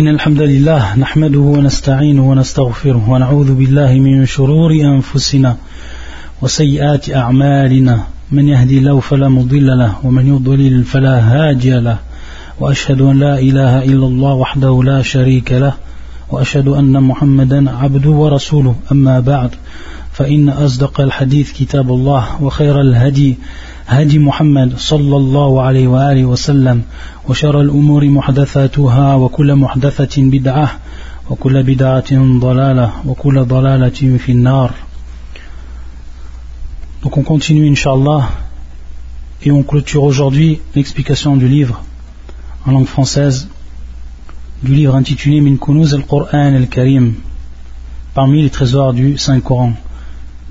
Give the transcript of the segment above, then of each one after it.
إن الحمد لله نحمده ونستعينه ونستغفره ونعوذ بالله من شرور أنفسنا وسيئات أعمالنا. من يهدي الله فلا مضل له ومن يضلل فلا هادي له. وأشهد أن لا إله إلا الله وحده لا شريك له وأشهد أن محمدا عبده ورسوله. أما بعد فإن أصدق الحديث كتاب الله وخير الهدي هدي محمد صلى الله عليه وآله وسلم وشر الأمور محدثاتها وكل محدثة بدعة وكل بدعة ضلالة وكل ضلالة في النار Donc on continue Inch'Allah et on clôture aujourd'hui l'explication du livre en langue française du livre intitulé Min Kunuz al-Qur'an al-Karim parmi les trésors du Saint-Coran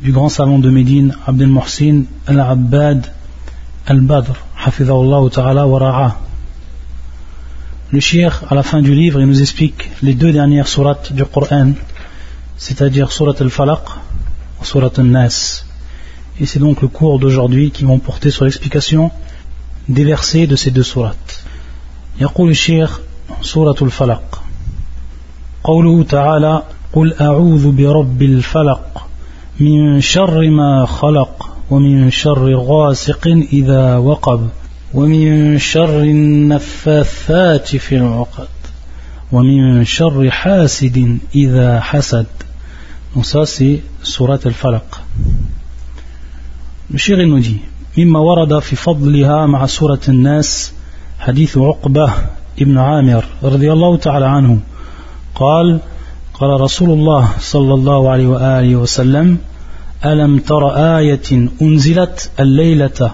du grand savant de Médine Abdel Mohsin al-Abbad al-Badr ta'ala wa Le shir à la fin du livre il nous explique les deux dernières sourates du Coran c'est-à-dire surat al-Falaq et surat al-Nas et c'est donc le cours d'aujourd'hui qui vont porter sur l'explication des versets de ces deux sourates يقول الشيخ سورة الفلق قوله تعالى قل أعوذ برب الفلق من شر ما خلق ومن شر غاسق إذا وقب ومن شر النفاثات في العقد ومن شر حاسد إذا حسد al-Falaq. Le shir nous dit مما ورد في فضلها مع سورة الناس حديث عقبة ابن عامر رضي الله تعالى عنه قال قال رسول الله صلى الله عليه وآله وسلم ألم تر آية أنزلت الليلة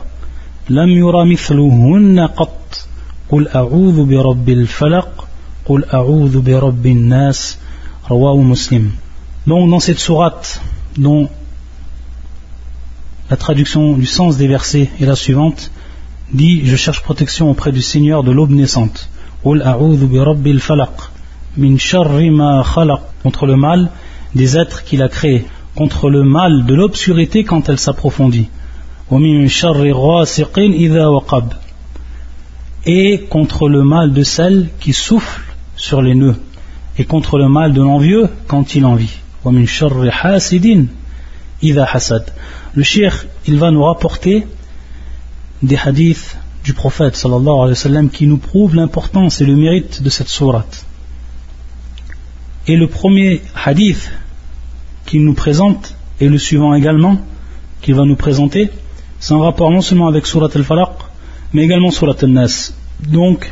لم يرى مثلهن قط قل أعوذ برب الفلق قل أعوذ برب الناس رواه مسلم Donc dans cette sourate dont la traduction du sens des versets est la suivante dit Je cherche protection auprès du Seigneur de l'aube naissante. contre le mal des êtres qu'il a créés, contre le mal de l'obscurité quand elle s'approfondit. Et contre le mal de celle qui souffle sur les nœuds, et contre le mal de l'envieux quand il envie. Le shir, il va nous rapporter des hadiths du prophète alayhi qui nous prouvent l'importance et le mérite de cette sourate. Et le premier hadith qu'il nous présente et le suivant également qu'il va nous présenter, c'est un rapport non seulement avec surat al-Falaq, mais également surat al-Nas. Donc,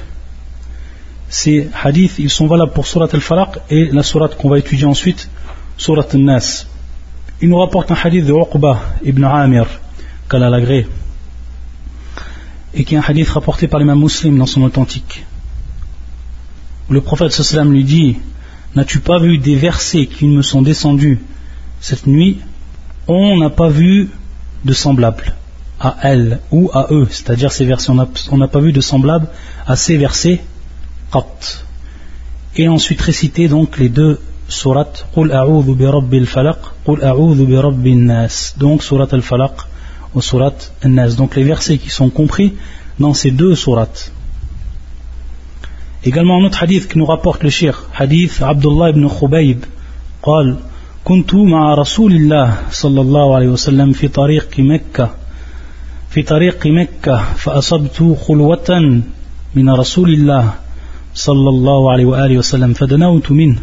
ces hadiths, ils sont valables pour surat al-Falaq et la surat qu'on va étudier ensuite, surat al-Nas. Il nous rapporte un hadith de Uqba ibn Amir, qu'Allah l'agré, et qui est un hadith rapporté par l'imam muslim dans son authentique. Le prophète lui dit N'as-tu pas vu des versets qui me sont descendus cette nuit On n'a pas vu de semblable à elle ou à eux, c'est-à-dire ces versets. On n'a pas vu de semblable à ces versets Et ensuite réciter donc les deux sourates Qul a'udhu bi rabbil falaq, Qul a'udhu bi rabbin nas. Donc surat al-falaq au surat An-Nas. Donc les versets qui sont compris dans ces deux sourates. Également un autre hadith qui nous rapporte le shir, hadith Abdullah ibn Khubayb, قال كنت مع رسول الله صلى الله عليه وسلم في طريق مكة في طريق مكة فأصبت خلوة من رسول الله صلى الله عليه وآله وسلم فدنوت منه.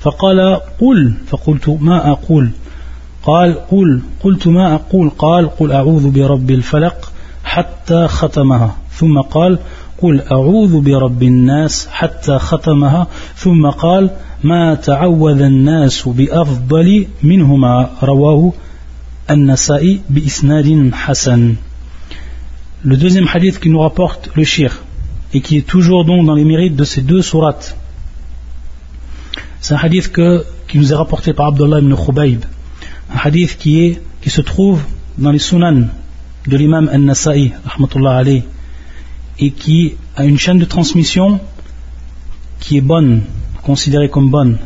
فقال قل فقلت ما أقول؟ قال قل قلت ما أقول؟ قال قل أعوذ برب الفلق حتى ختمها. ثم قال قل أعوذ برب الناس حتى ختمها ثم قال ما تعوذ الناس بأفضل منهما رواه النسائي بإسناد حسن Le deuxième hadith qui nous rapporte le shir et qui est toujours donc dans les mérites de ces deux sourates. C'est un hadith que, qui nous est rapporté par Abdullah ibn Khubayb un hadith qui, est, qui se trouve dans les sunan de l'imam An-Nasa'i, et qui a une chaîne de transmission qui est bonne, considérée comme bonne.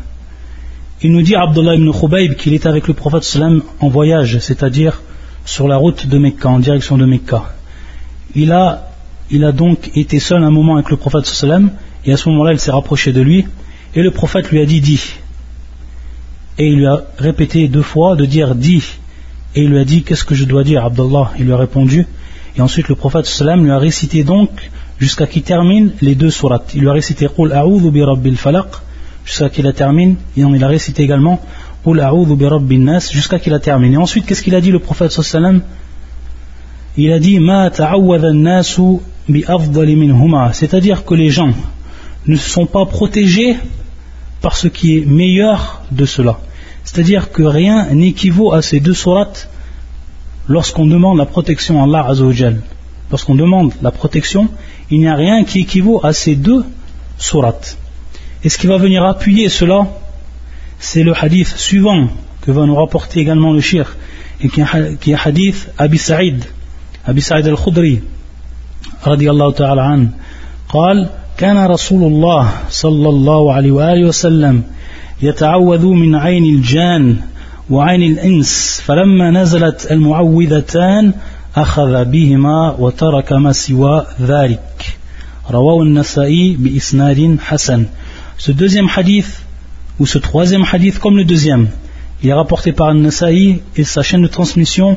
Il nous dit Abdullah ibn Khubayb qu'il est avec le prophète sallam en voyage, c'est-à-dire sur la route de Mecca, en direction de Mecca. Il a, donc été seul un moment avec le prophète sallam, et à ce moment-là il s'est rapproché de lui, Et le prophète lui a dit Dis. Et il lui a répété deux fois de dire Dis. Et il lui a dit Qu'est-ce que je dois dire, Abdullah Il lui a répondu. Et ensuite le prophète sallam lui a récité donc jusqu'à qu'il termine les deux sourates. Il lui a récité Qul a'udhu bi rabbil falaq jusqu'à qu'il la termine. Et il a récité également Qul bi rabbin nas jusqu'à qu'il la termine. Et ensuite qu'est-ce qu'il a dit le prophète sallam? Il a dit Ma nasu bi. C'est-à-dire que les gens ne sont pas protégés par ce qui est meilleur de cela. C'est-à-dire que rien n'équivaut à ces deux sourates lorsqu'on demande la protection à Allah Azzawajal. Lorsqu'on demande la protection, il n'y a rien qui équivaut à ces deux sourates. Et ce qui va venir appuyer cela, c'est le hadith suivant que va nous rapporter également le shir, et qui est hadith Abi Sa'id, Abi Sa'id al-Khudri, radiallahu ta'ala an, قال كان رسول الله صلى الله عليه وآله وسلم يتعوذ من عين الجان وعين الإنس فلما نزلت المعوذتان أخذ بهما وترك ما سوى ذلك رواه النسائي بإسناد حسن Ce deuxième hadith, ou ce troisième hadith comme le deuxième, il est rapporté par Nasa'i et sa chaîne de transmission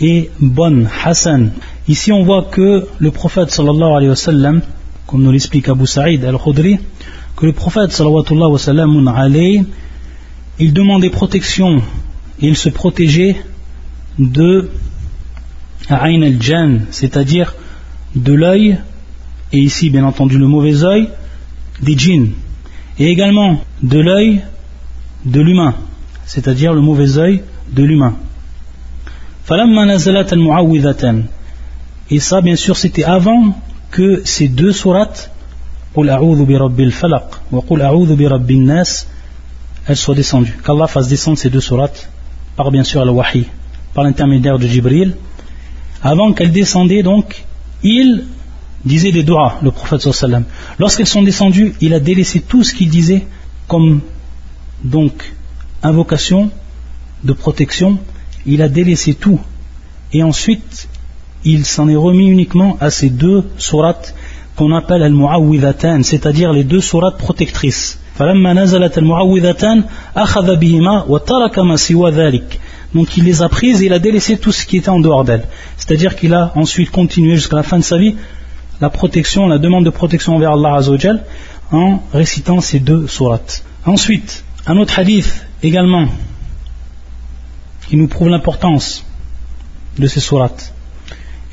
est bonne, Hassan. Ici on voit que le prophète sallallahu alayhi wa sallam comme nous l'explique Abu Sa'id al-Khudri, que le prophète sallallahu wa alayhi, il demandait protection et il se protégeait de Ayn al-Jan, c'est-à-dire de l'œil, et ici bien entendu le mauvais œil, des djinns, et également de l'œil de l'humain, c'est-à-dire le mauvais œil de l'humain. Et ça, bien sûr, c'était avant que ces deux sourates, elles soient descendues. Qu'Allah fasse descendre ces deux sourates par bien sûr al-Wahi, par l'intermédiaire de Jibril. Avant qu'elles descendaient, donc, il disait des doigts, le prophète sallam. Lorsqu'elles sont descendues, il a délaissé tout ce qu'il disait comme donc invocation de protection. Il a délaissé tout. Et ensuite, il s'en est remis uniquement à ces deux sourates qu'on appelle al-mu'awwidhatan, c'est-à-dire les deux sourates protectrices. Donc il les a prises et il a délaissé tout ce qui était en dehors d'elles. C'est-à-dire qu'il a ensuite continué jusqu'à la fin de sa vie la protection, la demande de protection envers Allah Azzawajal en récitant ces deux sourates. Ensuite, un autre hadith également qui nous prouve l'importance de ces sourates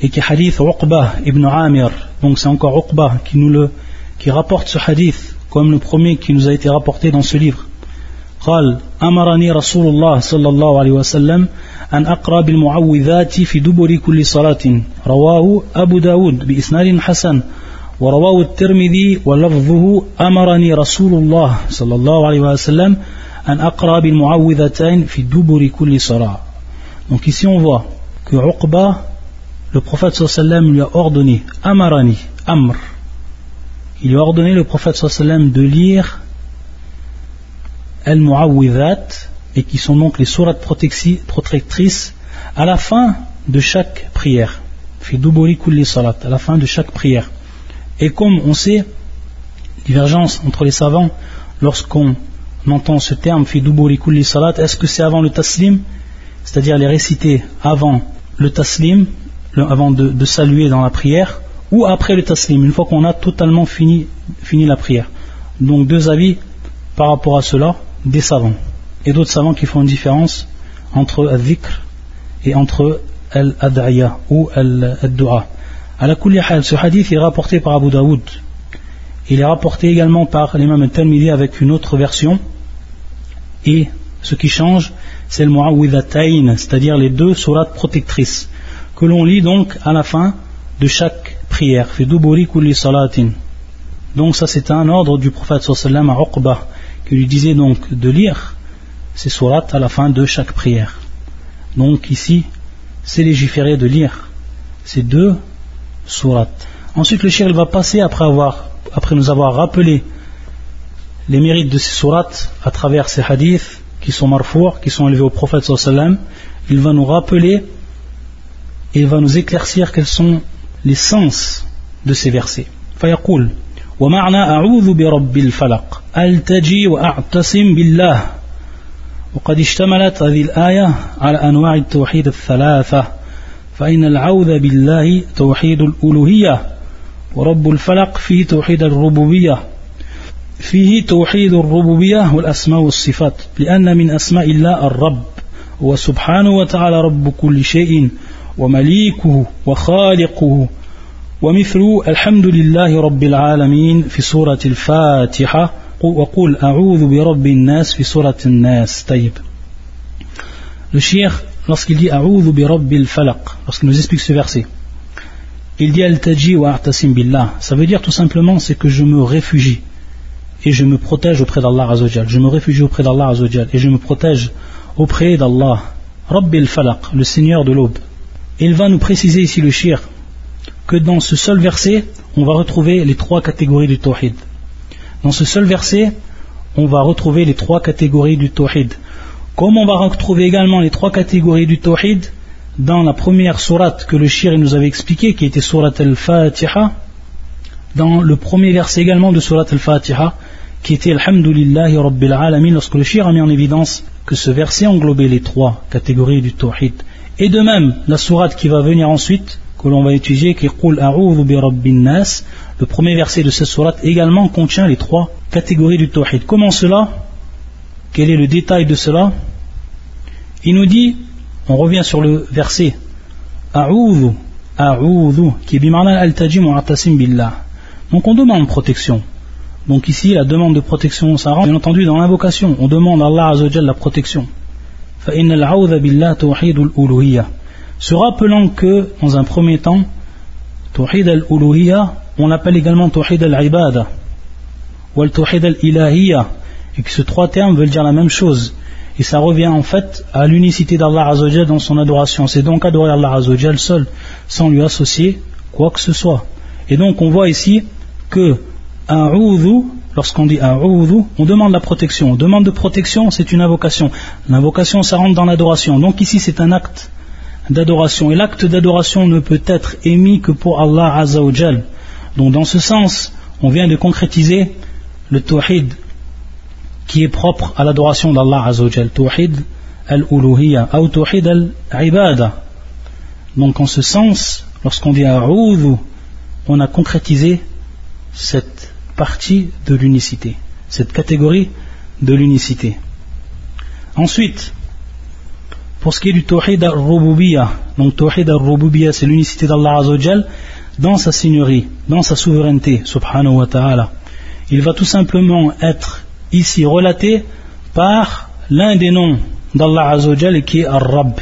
et qui hadith Uqba ibn Amir. Donc c'est encore Uqba qui nous le qui rapporte ce hadith comme le premier qui nous a été rapporté dans ce livre. قال أمرني رسول الله صلى الله عليه وسلم أن أقرأ بالمعوذات في دبر كل صلاة رواه أبو داود بإسناد حسن ورواه الترمذي ولفظه أمرني رسول الله صلى الله عليه وسلم أن أقرأ بالمعوذتين في دبر كل صلاة Donc ici on voit que Uqba le prophète sallam lui a ordonné, Amarani, Amr, il lui a ordonné le prophète sallam de lire Al-Mu'awwidhat, et qui sont donc les sourates protectrices, à la fin de chaque prière. Salat, à la fin de chaque prière. Et comme on sait, divergence entre les savants, lorsqu'on entend ce terme, salat, est-ce que c'est avant le taslim, c'est-à-dire les réciter avant le taslim, avant de, saluer dans la prière ou après le taslim, une fois qu'on a totalement fini, fini la prière. Donc deux avis par rapport à cela des savants. Et d'autres savants qui font une différence entre al-dhikr et entre al-ad'aya ou al-dua. À la ce hadith est rapporté par Abu Daoud. Il est rapporté également par l'imam al-Talmidi avec une autre version. Et ce qui change, c'est le mu'awwidhatayn, c'est-à-dire les deux sourates protectrices que l'on lit donc à la fin de chaque prière. Donc ça c'est un ordre du prophète sallam à Uqba qui lui disait donc de lire ces sourates à la fin de chaque prière. Donc ici, c'est légiféré de lire ces deux sourates. Ensuite le shir va passer après, nous avoir rappelé les mérites de ces sourates à travers ces hadiths qui sont marfour, qui sont élevés au prophète sallam. Il va nous rappeler et va nous éclaircir quels sont les sens de ces versets. فيقول ومعنى أعوذ برب الفلق ألتجي وأعتصم بالله وقد اشتملت هذه الآية على أنواع التوحيد الثلاثة فإن العوذ بالله توحيد الألوهية ورب الفلق فيه توحيد الربوبية فيه توحيد الربوبية والأسماء والصفات لأن من أسماء الله الرب هو سبحانه وتعالى رب كل شيء ومليكه وخالقه ومثل الحمد لله رب العالمين في سورة الفاتحة وقل أعوذ برب الناس في سورة الناس طيب Le shir, lorsqu'il dit A'udhu bi rabbil falaq, lorsqu'il nous explique ce verset, il dit Al-taji wa a'tasim billah. Ça veut dire tout simplement c'est que je me réfugie et je me protège auprès d'Allah Azzawajal. Je me réfugie auprès d'Allah Azzawajal et je me protège auprès d'Allah. Rabbil falaq, le Seigneur de l'aube. Il va nous préciser ici le shir que dans ce seul verset, on va retrouver les trois catégories du tawhid. Dans ce seul verset, on va retrouver les trois catégories du tawhid. Comme on va retrouver également les trois catégories du tawhid dans la première sourate que le shir nous avait expliqué, qui était sourate al-Fatiha, dans le premier verset également de sourate al-Fatiha, qui était Alhamdulillahi Rabbil Alamin, lorsque le shir a mis en évidence que ce verset englobait les trois catégories du tawhid. Et de même, la sourate qui va venir ensuite, que l'on va étudier, qui est le premier verset de cette sourate également contient les trois catégories du tawhid. Comment cela? Quel est le détail de cela? Il nous dit, on revient sur le verset A'udhu, A'udhu, qui est bimana al-tajim billah. Donc on demande protection. Donc ici, la demande de protection, ça rentre bien entendu dans l'invocation. On demande à Allah Azzawajal la protection. Se rappelant que, dans un premier temps, Tawhid al-Uluhiyya, on l'appelle également Tawhid al-Ibada, ou al-Tawhid al-Ilahiyya, et que ces trois termes veulent dire la même chose. Et ça revient en fait à l'unicité d'Allah Azzawajal dans son adoration. C'est donc adorer Allah Azzawajal seul, sans lui associer quoi que ce soit. Et donc on voit ici que A'udhu, lorsqu'on dit A'udhu, on demande la protection. On demande de protection, c'est une invocation. L'invocation, ça rentre dans l'adoration. Donc ici, c'est un acte d'adoration. Et l'acte d'adoration ne peut être émis que pour Allah Azzawajal. Donc dans ce sens, on vient de concrétiser le tawhid qui est propre à l'adoration d'Allah Azzawajal. Tawhid al-uluhiyya ou tawhid al-ibada. Donc en ce sens, lorsqu'on dit a'udhu, on a concrétisé cette partie de l'unicité, cette catégorie de l'unicité. Ensuite, pour ce qui est du Tawhid al-Rububiyya, donc Tawhid al-Rububiyya, c'est l'unicité d'Allah Azzawajal dans sa seigneurie, dans sa souveraineté, subhanahu wa ta'ala. Il va tout simplement être ici relaté par l'un des noms d'Allah Azzawajal qui est Ar-Rab.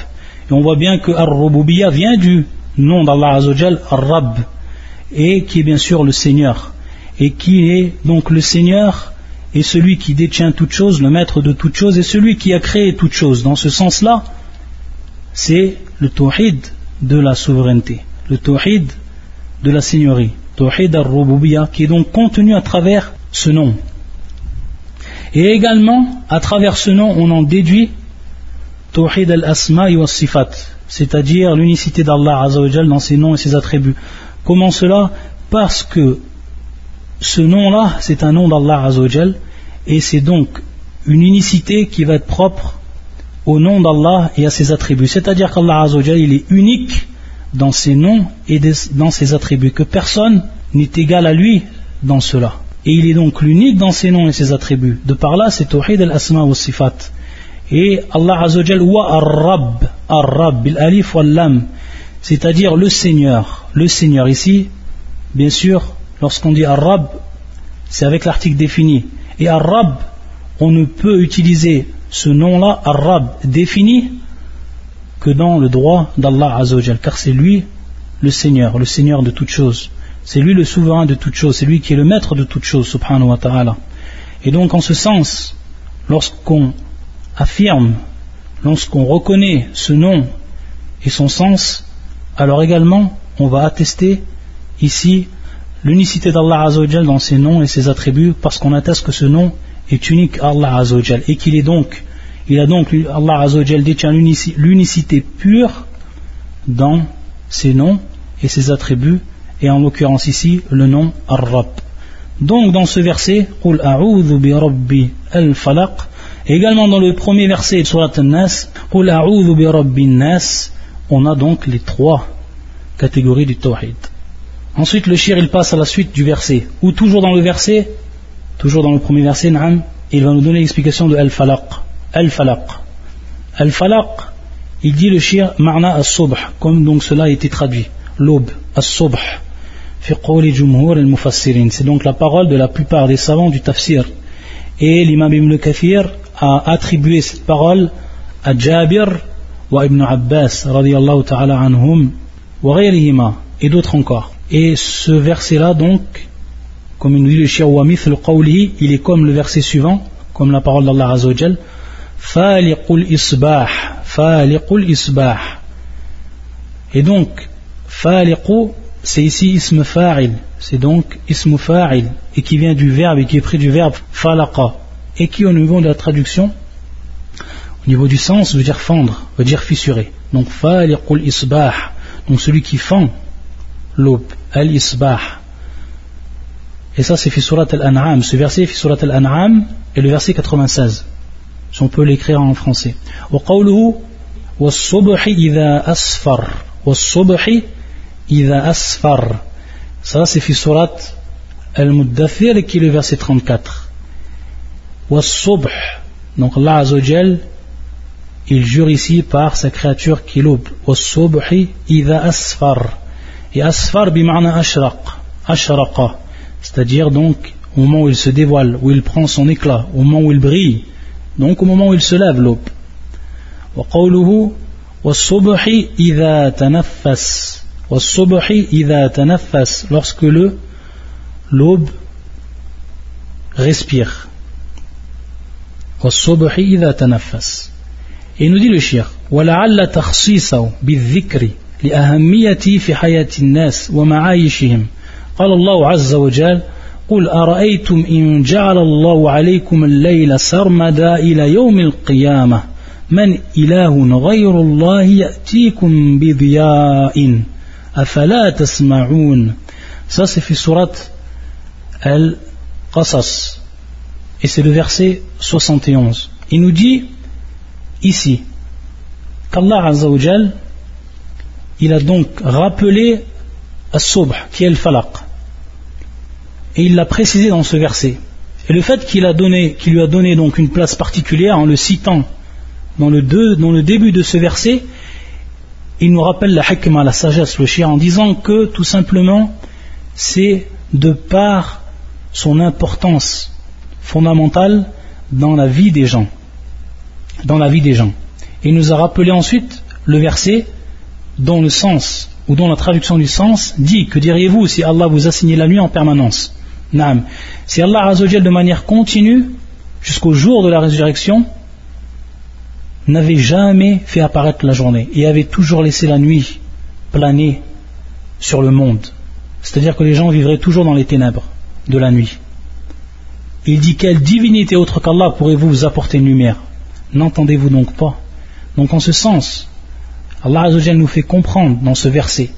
Et on voit bien que Ar-Rububiyya vient du nom d'Allah Azzawajal, Ar-Rab, et qui est bien sûr le Seigneur. Et qui est donc le Seigneur et celui qui détient toute chose, le maître de toute chose, et celui qui a créé toute chose. Dans ce sens-là, c'est le tawhid de la souveraineté, le tawhid de la seigneurie, tawhid al-rububiyya, qui est donc contenu à travers ce nom. Et également, à travers ce nom, on en déduit tawhid al-asma wa sifat, c'est-à-dire l'unicité d'Allah dans ses noms et ses attributs. Comment cela? Parce que ce nom-là, c'est un nom d'Allah Azzawajal, et c'est donc une unicité qui va être propre au nom d'Allah et à ses attributs. C'est-à-dire qu'Allah Azzawajal, il est unique dans ses noms et dans ses attributs, que personne n'est égal à lui dans cela. Et il est donc l'unique dans ses noms et ses attributs. De par là, c'est Tawhid al-Asma wa Sifat. Et Allah Azzawajal, wa ar-Rab, ar-Rab, bil-Alif wal-Lam, c'est-à-dire le Seigneur. Le Seigneur ici, bien sûr, lorsqu'on dit ar-Rab, c'est avec l'article défini. Et ar-Rab, on ne peut utiliser ce nom-là, Arab, défini que dans le droit d'Allah Azzawajal, car c'est lui le Seigneur, le Seigneur de toutes choses. C'est lui le souverain de toutes choses, c'est lui qui est le maître de toutes choses, subhanahu wa ta'ala. Et donc en ce sens, lorsqu'on affirme, lorsqu'on reconnaît ce nom et son sens, alors également on va attester ici l'unicité d'Allah Azzawajal dans ses noms et ses attributs parce qu'on atteste que ce nom est unique à Allah Azzawajal et qu'il est donc, il a donc, Allah Azzawajal détient l'unicité pure dans ses noms et ses attributs et en l'occurrence ici le nom Arrab. Donc dans ce verset, Qul a'udhu bi rabbi al-falaq et également dans le premier verset de Surat An-Nas, Qul a'udhu bi rabbi on a donc les trois catégories du Tawhid. Ensuite le shir il passe à la suite du verset, ou toujours dans le verset, toujours dans le premier verset, il va nous donner l'explication de Al-Falaq. Al-Falaq. Al-Falaq, il dit le shir Ma'na as-Subh, comme donc cela a été traduit. L'aube, as-Subh. C'est donc la parole de la plupart des savants du tafsir. Et l'imam Ibn Kathir a attribué cette parole à Jabir wa Ibn Abbas ta'ala anhum wa et d'autres encore. Et ce verset-là donc, comme il nous dit le shir wa mithl qawlihi, il est comme le verset suivant, comme la parole d'Allah Azzawajal, faliqul isbah, faliqul isbah. Et donc, faliqu c'est ici ism fa'il, c'est donc ism fa'il, et qui vient du verbe, et qui est pris du verbe falaqa, et qui au niveau de la traduction, au niveau du sens, veut dire fendre, veut dire fissurer. Donc faliqul isbah, donc celui qui fend l'aube, al-isbah. Et ça c'est fi surat al-an'am, ce verset fi surat al-an'am est le verset 96, si on peut l'écrire en français. وقوله والصبح إذا أسفر والصبح Ida asfar. Ça, c'est fi surat al-muddathir qui est le verset 34. Was-subh. Donc Allah Azzawajal, il jure ici par sa créature qui l'aube. Was-subhi ida asfar. Et asfar bima'na ashraq. Ashraqa. C'est-à-dire donc au moment où il se dévoile, où il prend son éclat, au moment où il brille. Donc au moment où il se lève l'aube. وقوله والصبح إذا تنفس lorsque le l'aube respire et nous dit le shir ولعل تخصيصه بالذكر لأهميته في حياة الناس ومعايشهم قال الله عز وجل قل أرأيتم إن جعل الله عليكم الليل سرمدا إلى يوم القيامة من إله غير الله يأتيكم بضياء Afala tasma'oun. Ça, fait surat al-Qasas. Et c'est le verset 71. Il nous dit ici qu'Allah Azzawajal, il a donc rappelé As-Subh, qui est le falaq. Et il l'a précisé dans ce verset. Et le fait qu'il qu'il lui a donné donc une place particulière en le citant dans le, début de ce verset, il nous rappelle la hikmah, la sagesse, le chien, en disant que tout simplement, c'est de par son importance fondamentale dans la vie des gens. Dans la vie des gens. Et il nous a rappelé ensuite le verset dont le sens, ou dont la traduction du sens, dit Que diriez-vous si Allah vous assignait la nuit en permanence Naam. Si Allah a de manière continue, jusqu'au jour de la résurrection, n'avait jamais fait apparaître la journée et avait toujours laissé la nuit planer sur le monde. C'est-à-dire que les gens vivraient toujours dans les ténèbres de la nuit. Il dit quelle divinité autre qu'Allah pourrez-vous vous apporter une lumière? N'entendez-vous donc pas? Donc en ce sens, Allah Azzawajal nous fait comprendre dans ce verset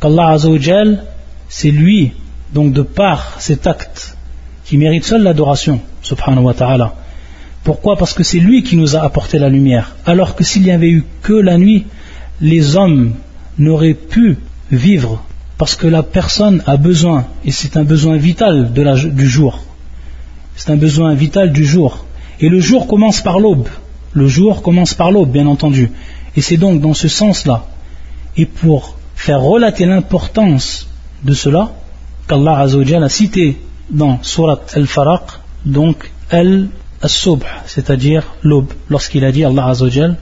qu'Allah Azzawajal, c'est lui, donc de par cet acte, qui mérite seul l'adoration, subhanahu wa ta'ala, pourquoi? Parce que c'est lui qui nous a apporté la lumière. Alors que s'il n'y avait eu que la nuit, les hommes n'auraient pu vivre. Parce que la personne a besoin, et c'est un besoin vital du jour. C'est un besoin vital du jour. Et le jour commence par l'aube. Le jour commence par l'aube, bien entendu. Et c'est donc dans ce sens-là. Et pour faire relater l'importance de cela, qu'Allah a cité dans Surat Al-Faraq, donc elle الصبح c'est-à-dire l'aube lorsqu'il a dit Allah Azzawajal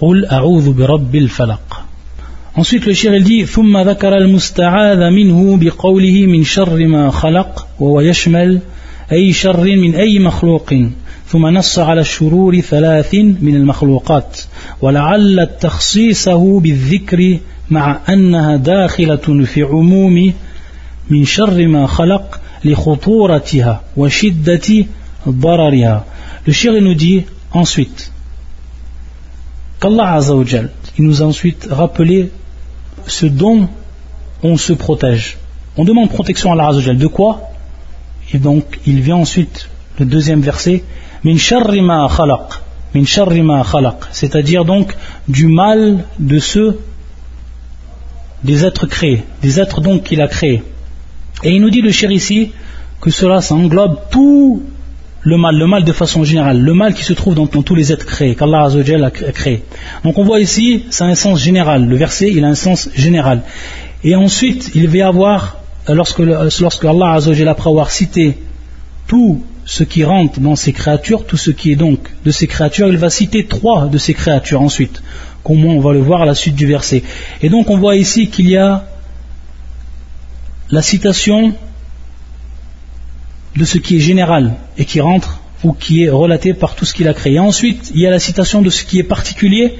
قل أعوذ برب الفلق Ensuite le shir il dit ثم ذكر المستعاذ منه بقوله من شر ما خلق وهو يشمل أي شر من أي مخلوق ثم نص على الشرور ثلاث من المخلوقات ولعل تخصيصه بالذكر مع أنها داخلة في عموم من شر ما خلق لخطورتها وشدة ضررها. الشيخ نودي أنسويت qu'Allah Azza wa Jal il nous a ensuite rappelé ce dont on se protège. On demande protection à Allah Azza de quoi? Et donc, il vient ensuite, le deuxième verset, Min sharri ma khalaq. Min sharri ma khalaq. C'est-à-dire donc du mal de ceux, des êtres créés, des êtres donc qu'il a créés. Et il nous dit le cher ici que cela, ça englobe tout le mal, le mal de façon générale, le mal qui se trouve dans, tous les êtres créés, qu'Allah a créé. Donc on voit ici, c'est un sens général. Le verset, il a un sens général. Et ensuite, il va y avoir, lorsque, lorsque Allah après avoir cité tout ce qui rentre dans ces créatures, tout ce qui est donc de ces créatures, il va citer trois de ces créatures ensuite. Comment on va le voir à la suite du verset. Et donc on voit ici qu'il y a la citation de ce qui est général et qui rentre ou qui est relaté par tout ce qu'il a créé. ensuite, il y a la citation de ce qui est particulier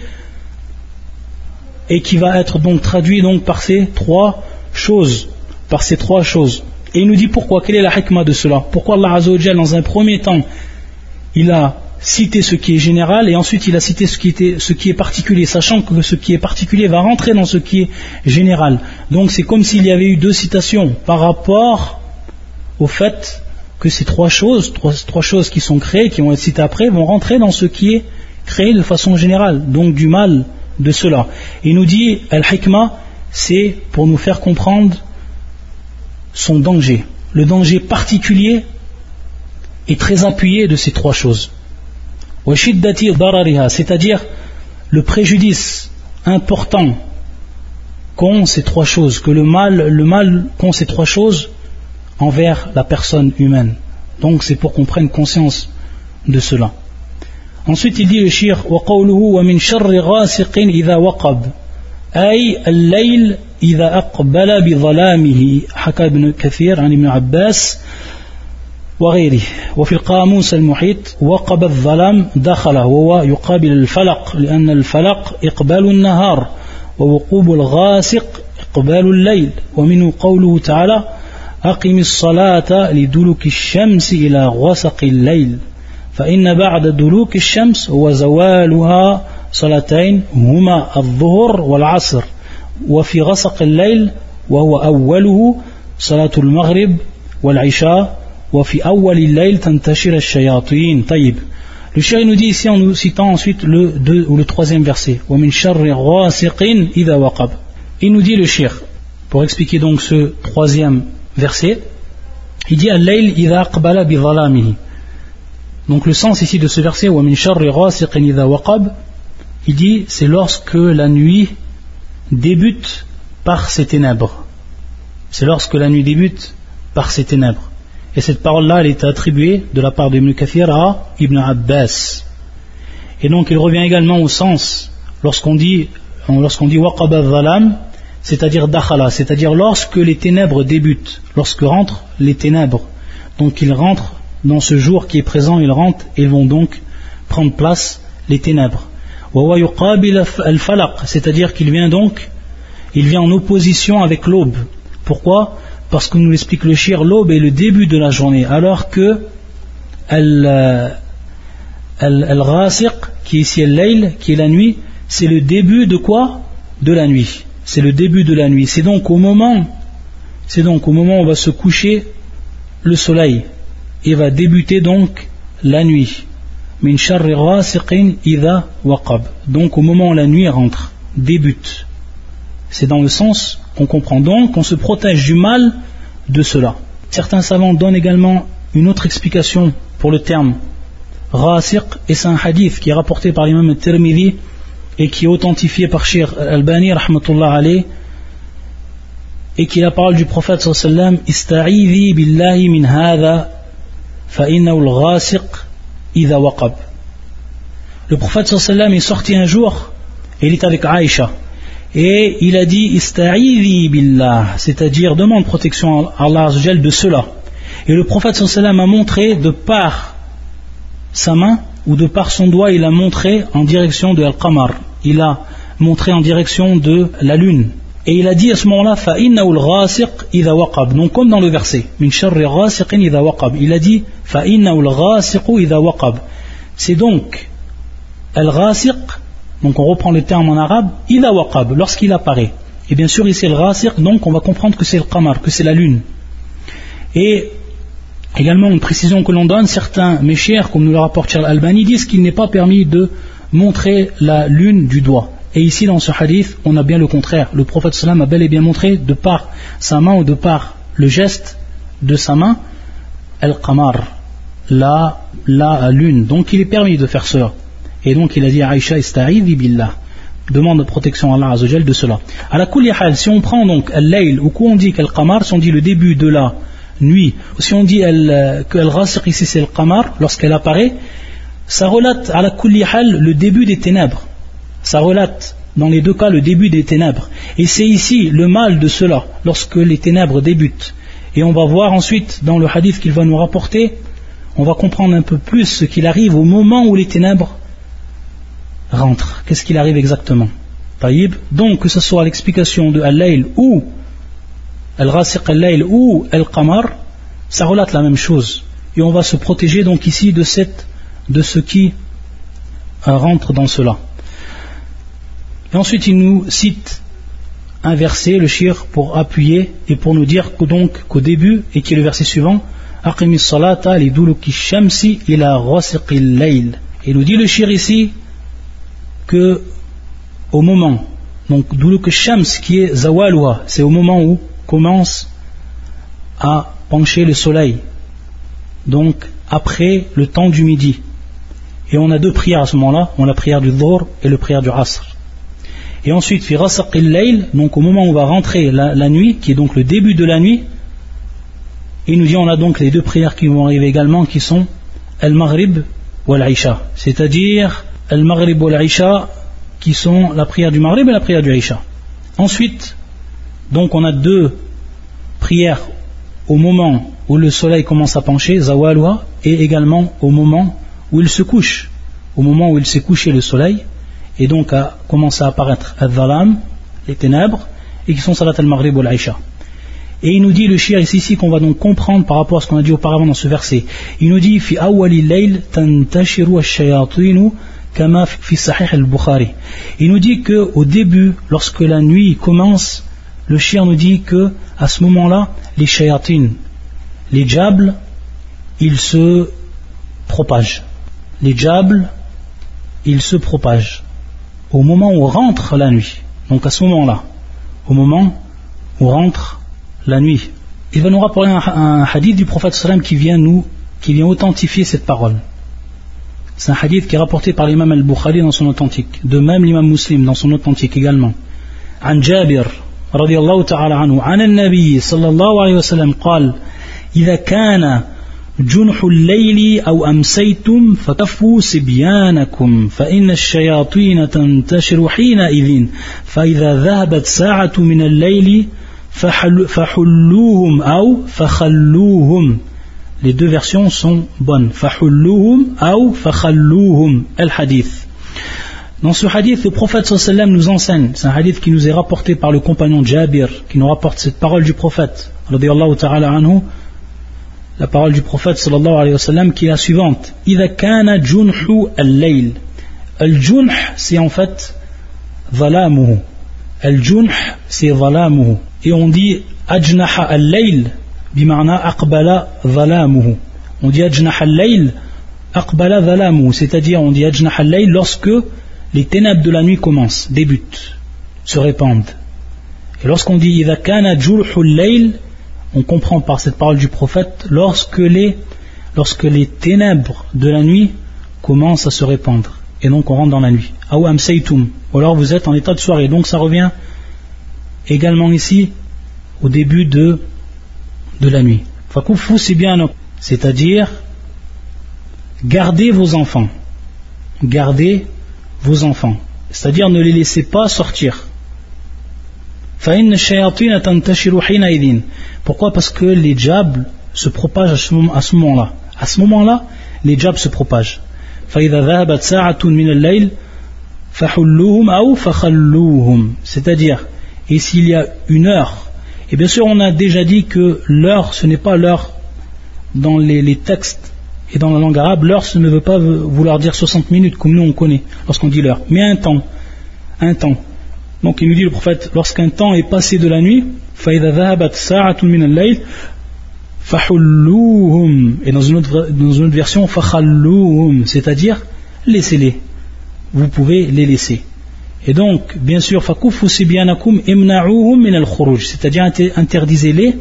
et qui va être donc traduit donc par ces trois choses, par ces trois choses. Et il nous dit pourquoi, quelle est la hikmah de cela? Pourquoi Allah Azzawajal, dans un premier temps, il a cité ce qui est général et ensuite il a cité ce qui, est particulier, sachant que ce qui est particulier va rentrer dans ce qui est général. Donc c'est comme s'il y avait eu deux citations par rapport au fait que ces trois choses, trois, choses qui sont créées, qui vont être citées après, vont rentrer dans ce qui est créé de façon générale, donc du mal de cela. Il nous dit, Al-Hikmah, c'est pour nous faire comprendre son danger. Le danger particulier est très appuyé de ces trois choses. C'est-à-dire le préjudice important qu'ont ces trois choses, que le mal, le mal qu'ont ces trois choses envers la personne humaine. Donc c'est pour qu'on prenne conscience de cela. Ensuite il dit le shir وقوله ومن شر غاسق إذا وقب أي الليل إذا أقبل بظلامه. حكى ابن كثير عن ابن عباس وغيره. وفي القاموس المحيط وقب الظلام دخله وهو يقابل الفلق لأن الفلق إقبال النهار ووقوب الغاسق إقبال الليل. ومنه قوله تعالى أقم الصلاة لدلوك الشمس إلى غسق الليل. فإن بعد دلوك الشمس هو زوالها صلاتين هما الظهر والعصر وفي غسق الليل وهو أوله صلاة المغرب والعشاء وفي أول الليل تنتشر الشياطين طيب Le shir nous dit ici en nous citant ensuite le 2 ou le troisième verset. وَمِن شَرِّ غَاسِقٍ إِذَا وَقَبْ Il nous dit le shir, pour expliquer donc ce troisième verset, il dit Al-Layl idha aqbala bi Donc le sens ici de ce verset, wa min sharri ghasiqin idha waqab, il dit c'est lorsque la nuit débute par ses ténèbres. C'est lorsque la nuit débute par ses ténèbres. Et cette parole-là, elle est attribuée de la part d'Ibn Kathir à Ibn Abbas. Et donc il revient également au sens lorsqu'on dit lorsqu'on dit c'est-à-dire dakhala, c'est-à-dire lorsque les ténèbres débutent, lorsque rentrent les ténèbres. Donc ils rentrent dans ce jour qui est présent, ils rentrent et vont donc prendre place les ténèbres. C'est-à-dire qu'il vient donc, il vient en opposition avec l'aube. Pourquoi? Parce que nous l'explique le shir, l'aube est le début de la journée, alors que al-ghasiq, qui est ici al qui est la nuit, c'est le début de quoi? De la nuit c'est le début de la nuit. C'est donc au moment, c'est donc au moment où on va se coucher le soleil et va débuter donc la nuit. Donc au moment où la nuit rentre, débute. C'est dans le sens qu'on comprend donc qu'on se protège du mal de cela. Certains savants donnent également une autre explication pour le terme rasiq et c'est un hadith qui est rapporté par l'imam Tirmidhi et qui est authentifié par Sheikh Albani rahmatullah alayh et qui est la parole du prophète sallam ista'idhi billahi min hadha fa al-ghasiq idha waqab le prophète sallam est sorti un jour et il est avec Aïcha. Et il a dit ista'idhi billah. C'est-à-dire demande protection à Allah de cela. Et le prophète sallam a montré de par sa main ou de par son doigt, il a montré en direction de Al-Qamar. Il a montré en direction de la lune. Et il a dit à ce moment-là, Donc comme dans le verset, Il a dit, C'est donc Al-Ghasiq, donc on reprend le terme en arabe, waqab, lorsqu'il apparaît. Et bien sûr, ici, le rasir, donc on va comprendre que c'est le qamar, que c'est la lune. Et également, une précision que l'on donne, certains méchers, comme nous le rapporte Charles Albani, disent qu'il n'est pas permis de montrer la lune du doigt. Et ici, dans ce hadith, on a bien le contraire. Le prophète sallam a bel et bien montré, de par sa main ou de par le geste de sa main, al-qamar, la, la lune. Donc il est permis de faire cela. Et donc il a dit à Aïcha ista'idhi billah. Demande protection à Allah Azzawajal de cela. À la hal, si on prend donc al-layl, ou quoi on dit qu'al-qamar, si on dit le début de la nuit, si on dit que al ici c'est le qamar, lorsqu'elle apparaît, ça relate à la hal le début des ténèbres. Ça relate dans les deux cas le début des ténèbres. Et c'est ici le mal de cela, lorsque les ténèbres débutent. Et on va voir ensuite dans le hadith qu'il va nous rapporter, on va comprendre un peu plus ce qu'il arrive au moment où les ténèbres rentrent. Qu'est-ce qu'il arrive exactement? Taïb? Donc que ce soit l'explication de Al-Layl ou Al-Rasiq Al-Layl ou Al-Qamar, ça relate la même chose. Et on va se protéger donc ici de, ce qui euh, rentre dans cela. Et ensuite il nous cite un verset, le shir, pour appuyer et pour nous dire qu'au début, et qui est le verset suivant, Aqimis salata li shamsi ila layl. Et nous dit le shir ici que au moment, donc duluki shams qui est zawalwa, c'est au moment où commence à pencher le soleil. Donc après le temps du midi. Et on a deux prières à ce moment-là, on a la prière du dhur et le prière du asr. Et ensuite, layl, donc au moment où on va rentrer la, nuit, qui est donc le début de la nuit, il nous dit on a donc les deux prières qui vont arriver également, qui sont al-maghrib ou al-isha. C'est-à-dire al-maghrib ou al-isha, qui sont la prière du maghrib et la prière du isha. Ensuite, donc on a deux prières au moment où le soleil commence à pencher, zawalwa, et également au moment où il se couche, au moment où il s'est couché le soleil et donc a commencé à apparaître al-dhalam, les ténèbres, et qui sont salat al-maghrib ou al-aisha. Et il nous dit, le shir ici, ici qu'on va donc comprendre par rapport à ce qu'on a dit auparavant dans ce verset. Il nous dit, fi kama fi sahih al-Bukhari. Il nous dit que au début, lorsque la nuit commence, le shir nous dit que à ce moment-là, les shayatin, les diables, ils se propagent. Les diables, ils se propagent au moment où rentre la nuit. Donc à ce moment-là, au moment où rentre la nuit. Il va nous rapporter un, hadith du prophète sallam qui vient nous, qui vient authentifier cette parole. C'est un hadith qui est rapporté par l'imam al-Bukhari dans son authentique, de même l'imam muslim dans son authentique également. عن جابر رضي الله تعالى عنه عن النبي صلى الله عليه وسلم قال إذا كان جنح الليل أو أمسيتم فكفوا سبيانكم فإن الشياطين تنتشر حينئذ فإذا ذهبت ساعة من الليل Fahulluhum ou fakhalluhum. Les deux versions sont bonnes. Fahulluhum ou fakhalluhum. El hadith. Dans ce hadith, le prophète sallam nous enseigne, c'est un hadith qui nous est rapporté par le compagnon Jabir, qui nous rapporte cette parole du prophète, ta'ala anhu, la parole du prophète sallallahu alayhi wa sallam, qui est la suivante. Ida kana junhu al-layl. Al-junh, c'est en fait zalamuhu. Al-junh, c'est zalamuhu et on dit ajnaha al-layl bimana aqbala zalamuhu. On dit ajnaha al-layl aqbala zalamuhu, c'est-à-dire on dit ajnaha al-layl lorsque les ténèbres de la nuit commencent, débutent, se répandent. Et lorsqu'on dit idha kana layl, on comprend par cette parole du prophète lorsque les lorsque les ténèbres de la nuit commencent à se répandre et donc on rentre dans la nuit. Ou alors vous êtes en état de soirée. Donc ça revient également ici au début de, de la nuit. C'est bien c'est-à-dire gardez vos enfants. Gardez vos enfants. C'est-à-dire ne les laissez pas sortir. Pourquoi? Parce que les diables se propagent à ce moment-là. À ce moment-là, les diables se propagent. C'est-à-dire, et s'il y a une heure, et bien sûr on a déjà dit que l'heure, ce n'est pas l'heure dans les, textes et dans la langue arabe, l'heure ce ne veut pas vouloir dire 60 minutes comme nous on connaît lorsqu'on dit l'heure, mais un temps, un temps. Donc il nous dit le prophète, lorsqu'un temps est passé de la nuit, et dans une autre, dans une autre version, c'est-à-dire laissez-les. Vous pouvez les laisser. Et donc, bien sûr, c'est-à-dire interdisez-les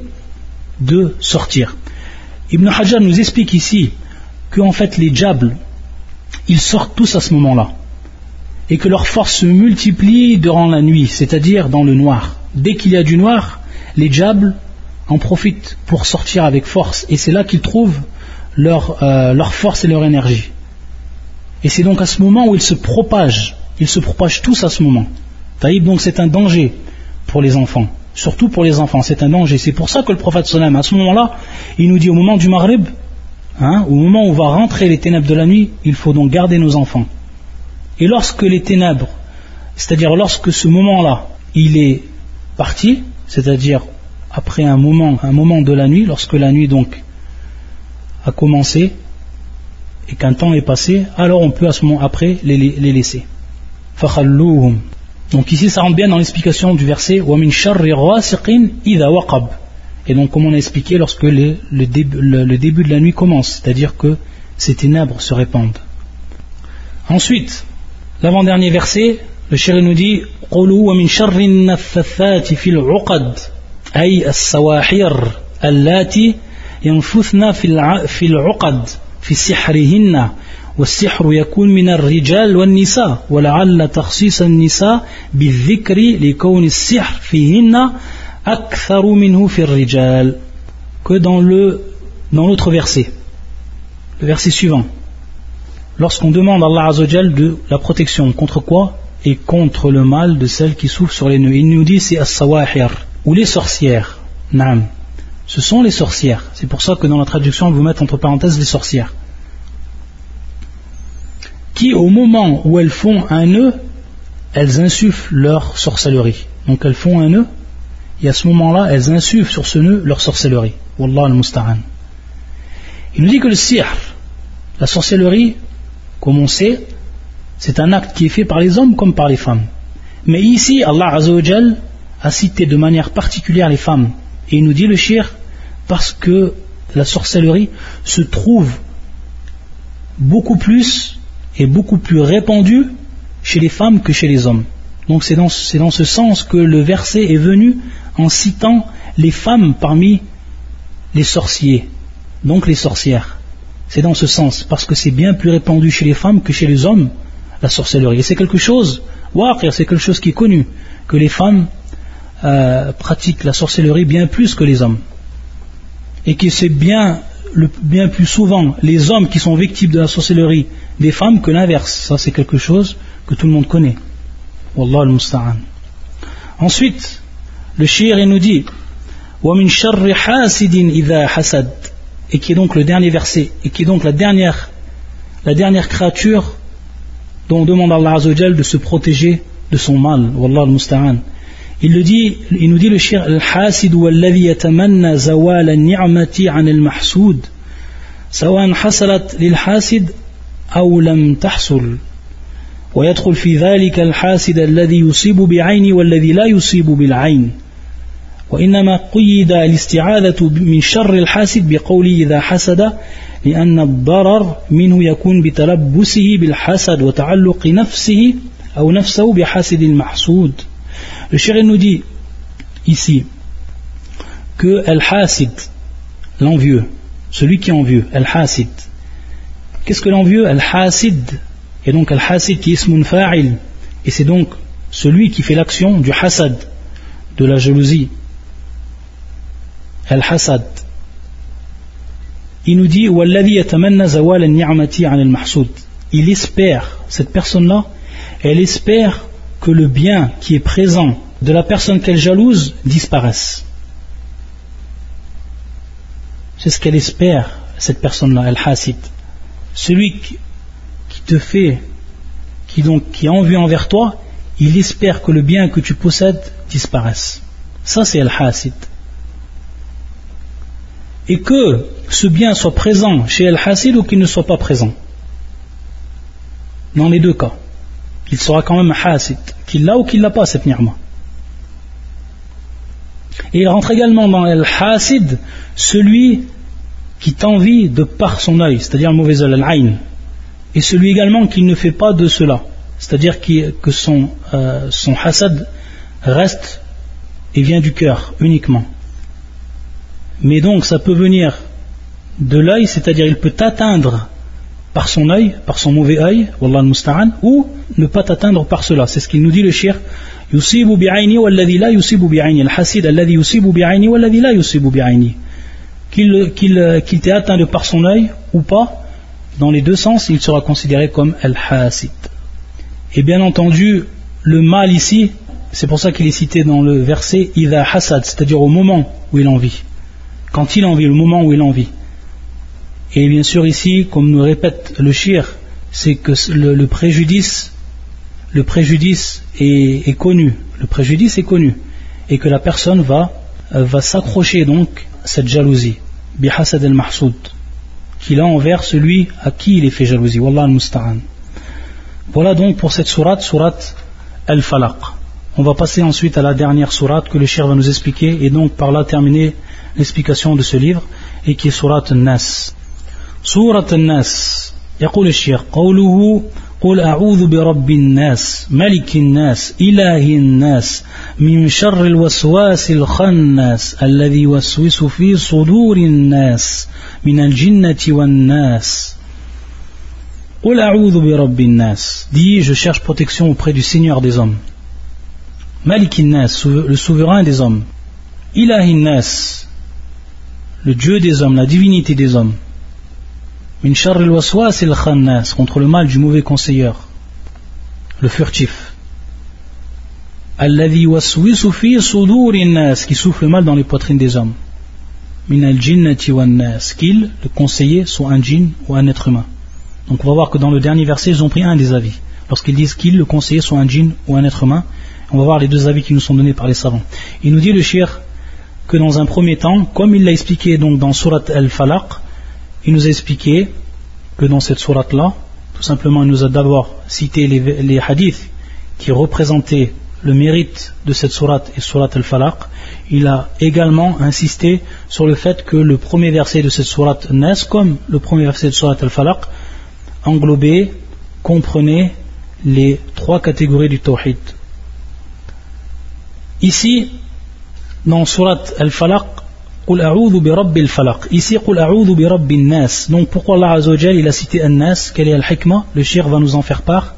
de sortir. Ibn Hajar nous explique ici que en fait les diables, ils sortent tous à ce moment-là et que leur force se multiplie durant la nuit, c'est-à-dire dans le noir. Dès qu'il y a du noir, les diables en profitent pour sortir avec force et c'est là qu'ils trouvent leur, euh, leur force et leur énergie. Et c'est donc à ce moment où ils se propagent, ils se propagent tous à ce moment. Taïb, donc c'est un danger pour les enfants, surtout pour les enfants, c'est un danger. C'est pour ça que le prophète sallam, à ce moment-là, il nous dit au moment du Maghrib, hein, au moment où va rentrer les ténèbres de la nuit, il faut donc garder nos enfants. Et lorsque les ténèbres, c'est-à-dire lorsque ce moment-là, il est parti, c'est-à-dire après un moment, un moment de la nuit, lorsque la nuit donc a commencé et qu'un temps est passé, alors on peut à ce moment après les, les laisser. Donc ici ça rentre bien dans l'explication du verset Et donc comme on a expliqué lorsque le, début, le début de la nuit commence, c'est-à-dire que ces ténèbres se répandent. Ensuite, L'avant-dernier verset, le chéri nous dit قولوا ومن شر النفثات في العقد أي السواحر اللاتي ينفثن في في العقد في سحرهن والسحر يكون من الرجال والنساء ولعل تخصيص النساء بالذكر لكون السحر فيهن أكثر منه في الرجال que dans le dans l'autre verset le verset suivant lorsqu'on demande à Allah Azzawajal de la protection contre quoi Et contre le mal de celles qui souffrent sur les nœuds. Il nous dit c'est as-sawahir ou les sorcières. Naam. Ce sont les sorcières. C'est pour ça que dans la traduction, on vous met entre parenthèses les sorcières. Qui, au moment où elles font un nœud, elles insufflent leur sorcellerie. Donc elles font un nœud, et à ce moment-là, elles insufflent sur ce nœud leur sorcellerie. Wallah al-musta'an. Il nous dit que le sihr, la sorcellerie, comme on sait, c'est un acte qui est fait par les hommes comme par les femmes. Mais ici, Allah a cité de manière particulière les femmes. Et il nous dit le shir parce que la sorcellerie se trouve beaucoup plus et beaucoup plus répandue chez les femmes que chez les hommes. Donc c'est dans, dans, ce sens que le verset est venu en citant les femmes parmi les sorciers, donc les sorcières. C'est dans ce sens, parce que c'est bien plus répandu chez les femmes que chez les hommes, la sorcellerie. Et c'est quelque chose, c'est quelque chose qui est connu, que les femmes euh, pratiquent la sorcellerie bien plus que les hommes. Et que c'est bien, bien plus souvent les hommes qui sont victimes de la sorcellerie des femmes que l'inverse. Ça, c'est quelque chose que tout le monde connaît. Wallah al-musta'an. Ensuite, le shir nous dit وَمِن شَرِّ حَاسِدٍ إِذَا حَسَدٍ et qui est donc le dernier verset, et qui est donc la dernière, la dernière créature dont on demande à Allah Azzawajal de se protéger de son mal. Wallah al-musta'an. Il le dit, il nous dit le shir al-hasid والذي يتمنى زوال النعمة عن المحسود سواء حصلت للحاسد أو لم تحصل. ويدخل في ذلك الحاسد الذي يصيب بعين والذي لا يصيب بالعين. وإنما قيد الاستعاذة من شر الحاسد بقوله إذا حسد لأن الضرر منه يكون بتلبسه بالحسد وتعلق نفسه أو نفسه بحاسد المحسود. nous dit ici que Al-Hasid, l'envieux, celui qui est envieux, Al-Hasid. Qu'est-ce que l'envieux Al-Hasid. Et donc Al-Hasid qui est ismun fa'il. Et c'est donc celui qui fait l'action du hasad, de la jalousie. Al-Hasad. Il nous dit Il espère, cette personne-là, elle espère que le bien qui est présent de la personne qu'elle jalouse disparaisse. C'est ce qu'elle espère, cette personne-là, Al-Hasid. Celui qui, te fait, qui donc qui a envie envers toi, il espère que le bien que tu possèdes disparaisse. Ça, c'est Al-Hasid et que ce bien soit présent chez El Hasid ou qu'il ne soit pas présent. Dans les deux cas. il sera quand même hasid, qu'il l'a ou qu'il l'a pas cette ni'ma. Et il rentre également dans el hasid, celui qui t'envie de par son œil, c'est-à-dire le mauvais œil, al et celui également qui ne fait pas de cela, c'est-à-dire que son, euh, son hasad reste et vient du cœur uniquement. Mais donc ça peut venir de l'œil, c'est-à-dire il peut t'atteindre par son œil, par son mauvais œil, wallah musta'an, ou ne pas t'atteindre par cela. C'est ce qu'il nous dit le shir. يصيب بعيني والذي لا يصيب بعيني الحسيد الذي يصيب بعيني والذي لا يصيب بعيني qu'il t'ait atteint de par son œil ou pas dans les deux sens il sera considéré comme al-hasid. Et bien entendu le mal ici c'est pour ça qu'il est cité dans le verset idha hasad c'est-à-dire au moment où il en vit. Quand il en vit, le moment où il en vit. Et bien sûr ici, comme nous répète le shir, c'est que le, préjudice, le préjudice est, connu, le préjudice est connu, et que la personne va, euh, s'accrocher donc cette jalousie, bihasad al mahsoud, qu'il a envers celui à qui il est fait jalousie. Wallah al-musta'an. Voilà donc pour cette sourate, sourate al-falaq. On va passer ensuite à la dernière sourate que le shir va nous expliquer, et donc par là terminer l'explication de ce livre, et qui est sourate nas. سورة الناس يقول الشيخ قوله قل أعوذ برب الناس ملك الناس إله الناس من شر الوسواس الخناس الذي يوسوس في صدور الناس من الجنة والناس قل أعوذ برب الناس dis je cherche protection auprès du Seigneur des hommes ملك الناس le souverain des hommes إله الناس le Dieu des hommes la divinité des hommes min waswas il khannas contre le mal du mauvais conseilleur le furtif. Alladhi waswisu fi sudurin nas qui souffle mal dans les poitrines des hommes. Min al jinnati wan qu'il le conseiller soit un djinn ou un être humain. Donc on va voir que dans le dernier verset ils ont pris un des avis. Lorsqu'ils disent qu'il le conseiller soit un djinn ou un être humain on va voir les deux avis qui nous sont donnés par les savants. Il nous dit le shir que dans un premier temps comme il l'a expliqué donc dans surat al-falaq il nous a expliqué que dans cette sourate-là, tout simplement, il nous a d'abord cité les, hadiths qui représentaient le mérite de cette sourate et sourate al-Falaq. Il a également insisté sur le fait que le premier verset de cette sourate Nas, comme le premier verset de sourate al-Falaq, englobait, comprenait les trois catégories du tawhid. Ici, dans sourate al-Falaq, Ici, Donc, pourquoi Allah Azzawajal, il a cité An-Nas? Quelle est al-hikmah Le shir va nous en faire part.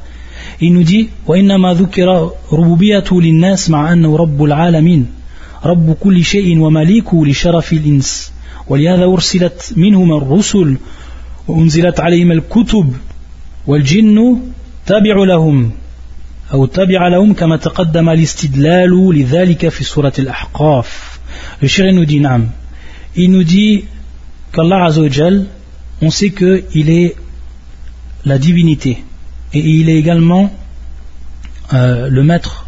Il nous dit وإنما ذكر ربوبيته للناس مع أنه رب العالمين. رب كل شيء ومليكه لشرف الإنس. ولهذا أرسلت منهم الرسل. وأنزلت عليهم الكتب. والجن تابع لهم. أو تابع لهم كما تقدم الاستدلال لذلك في سورة الأحقاف. Le shir nous dit Naam il nous dit qu'Allah Azzawajal, on sait qu'il est la divinité et il est également euh, le maître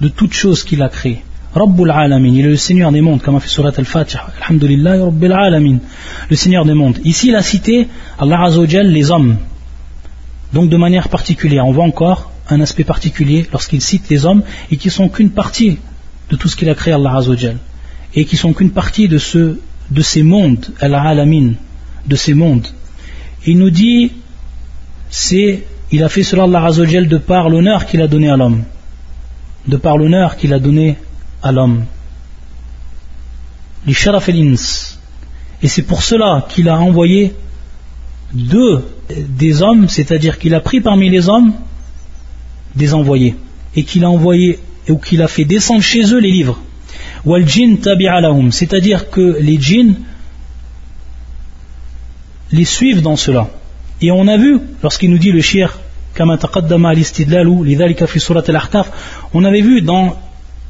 de toutes choses qu'il a créées. Rabbul Alamin, il est le Seigneur des mondes, comme a fait Surat Al-Fatiha. Alhamdulillah, Rabbil Alamin, le Seigneur des mondes. Ici, il a cité Allah Azzawajal, les hommes. Donc de manière particulière, on voit encore un aspect particulier lorsqu'il cite les hommes et qui sont qu'une partie de tout ce qu'il a créé Allah Azzawajal et qui sont qu'une partie de, ce, de ces mondes, al-alamin, de ces mondes. Il nous dit, c'est, il a fait cela de par l'honneur qu'il a donné à l'homme, de par l'honneur qu'il a donné à l'homme. Les Et c'est pour cela qu'il a envoyé deux des hommes, c'est-à-dire qu'il a pris parmi les hommes des envoyés, et qu'il a envoyé, ou qu'il a fait descendre chez eux les livres c'est-à-dire que les djinns les suivent dans cela. Et on a vu, lorsqu'il nous dit le shir, on avait vu dans,